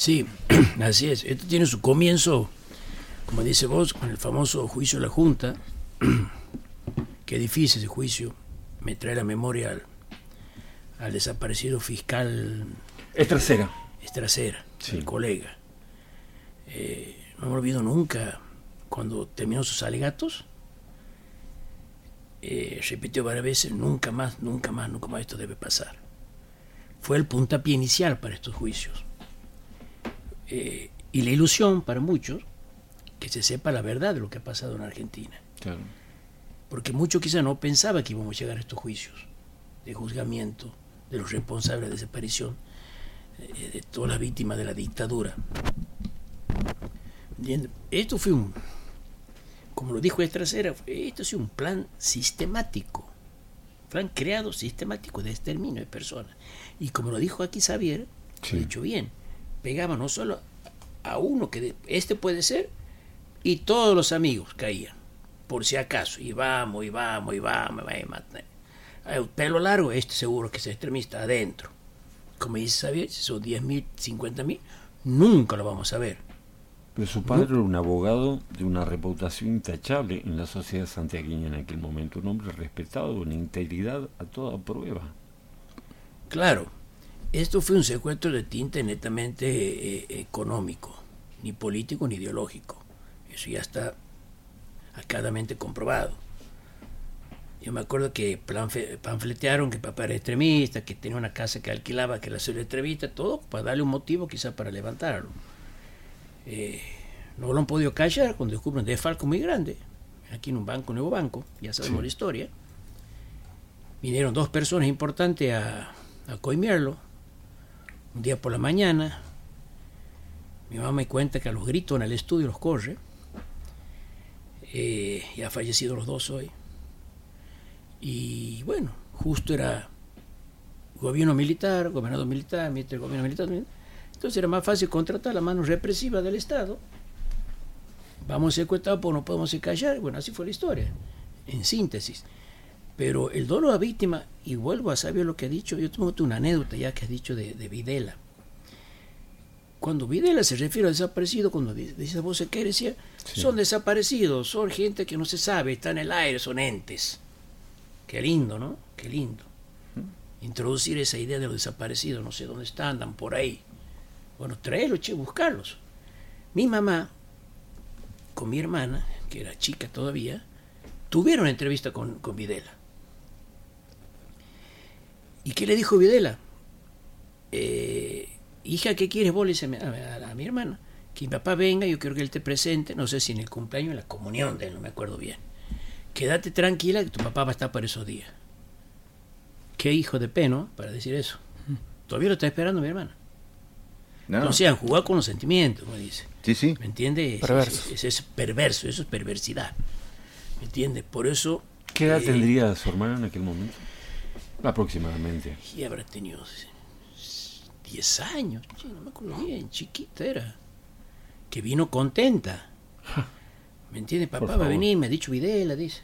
Sí, así es. Esto tiene su comienzo, como dice vos, con el famoso juicio de la Junta. Qué difícil ese juicio. Me trae la memoria al, al desaparecido fiscal Es tercera. Estracera, Sí. el colega. Eh, no me olvido nunca cuando terminó sus alegatos. eh, repitió varias veces, nunca más, nunca más, nunca más esto debe pasar. Fue el puntapié inicial para estos juicios. Eh, y la ilusión para muchos que se sepa la verdad de lo que ha pasado en Argentina. Claro. Porque muchos quizá no pensaban que íbamos a llegar a estos juicios de juzgamiento de los responsables de desaparición eh, de todas las víctimas de la dictadura. Esto fue un, como lo dijo Estracera, esto es un plan sistemático, plan creado sistemático de exterminio de personas. Y como lo dijo aquí Xavier, Sí. lo ha dicho bien, pegaba no solo a uno que este puede ser, y todos los amigos caían, por si acaso, y vamos, y vamos, y vamos, y vamos. Pelo largo, este seguro que es extremista adentro. Como dice Xavier, si son 10.000, 50.000, nunca lo vamos a ver. Pero su padre era un abogado de una reputación intachable en la sociedad santiagueña en aquel momento, un hombre respetado, una integridad a toda prueba. Claro, esto fue un secuestro de tinte netamente eh, económico, ni político ni ideológico. Eso ya está acadamente comprobado. Yo me acuerdo que panfletearon que papá era extremista, que tenía una casa que alquilaba, que la hacía extremista, todo para darle un motivo quizá para levantarlo. Eh, no lo han podido callar cuando descubren un desfalco muy grande, aquí en un banco, nuevo banco, ya sabemos Sí. la historia. Vinieron dos personas importantes a, a coimearlo, un día por la mañana. Mi mamá me cuenta que a los gritos en el estudio los corre. Eh, ya han fallecido los dos hoy. Y bueno, justo era gobierno militar, gobernador militar, ministro del gobierno militar. Entonces era más fácil contratar la mano represiva del Estado. Vamos secuestrados porque no podemos callar. Bueno, así fue la historia, en síntesis. Pero el dolor a víctima, y vuelvo a saber lo que ha dicho, yo tengo una anécdota ya que has dicho de, de Videla. Cuando Videla se refiere a desaparecido, cuando dice, vos que decía, Sí. son desaparecidos, son gente que no se sabe, está en el aire, son entes. Qué lindo, ¿no? Qué lindo. Introducir esa idea de los desaparecidos, no sé dónde están, andan por ahí. Bueno, traerlos, che, buscarlos. Mi mamá, con mi hermana, que era chica todavía, tuvieron entrevista con, con Videla. ¿Y qué le dijo Videla? Eh, hija, ¿qué quieres vos? Le dice a, mi- a- a mi hermana. Que mi papá venga, yo quiero que él esté presente, no sé si en el cumpleaños o en la comunión de él, no me acuerdo bien. Quédate tranquila que tu papá va a estar para esos días. Qué hijo de peno para decir eso. Todavía lo está esperando mi hermana. No. No sean jugar con los sentimientos, como dice. Sí, sí. ¿Me entiende? Es- Perverso. Es, es perverso, eso es perversidad. ¿Me entiende? Por eso. ¿Qué edad eh, tendría su hermano en aquel momento? Aproximadamente. Y habrá tenido 10 años, che, no me acuerdo bien, chiquita era. Que vino contenta. ¿Me entiende? Por Papá va a venir, me ha dicho Videla, dice.